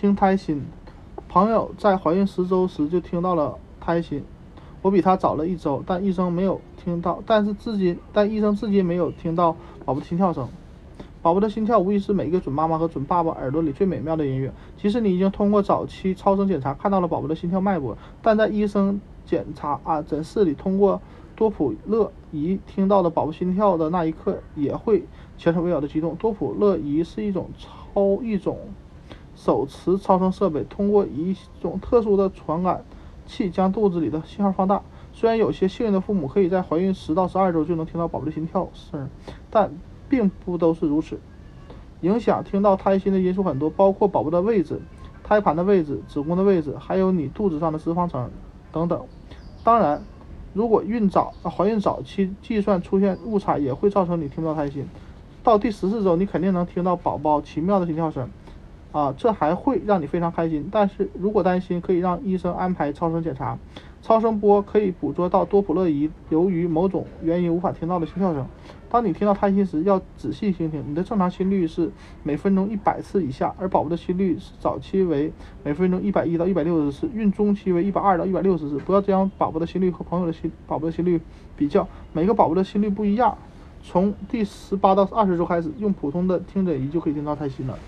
听胎心，朋友在怀孕十周时就听到了胎心，我比她早了一周，但医生没有听到，但是至今，但医生至今没有听到宝宝的心跳声。宝宝的心跳无疑是每一个准妈妈和准爸爸耳朵里最美妙的音乐。即使你已经通过早期超声检查看到了宝宝的心跳脉搏，但在医生检查啊诊室里通过多普勒仪听到的宝宝心跳的那一刻，也会前所未有的激动。多普勒仪是一种超一种手持超声设备，通过一种特殊的传感器将肚子里的信号放大。虽然有些幸运的父母可以在怀孕十到十二周就能听到宝宝的心跳声，但并不都是如此，影响听到胎心的因素很多，包括宝宝的位置、胎盘的位置、子宫的位置，还有你肚子上的脂肪层等等。当然，如果孕早、怀孕早期计算出现误差，也会造成你听不到胎心。到第十四周，你肯定能听到宝宝奇妙的心跳声，啊，这还会让你非常开心。但是如果担心，可以让医生安排超声检查。超声波可以捕捉到多普勒仪由于某种原因无法听到的心跳声。当你听到胎心时，要仔细倾听。你的正常心率是每分钟一百次以下，而宝宝的心率是早期为每分钟一百一到一百六十次，孕中期为一百二到一百六十次。不要将宝宝的心率和朋友的心宝宝的心率比较，每个宝宝的心率不一样。从第十八到二十周开始，用普通的听诊仪就可以听到胎心了。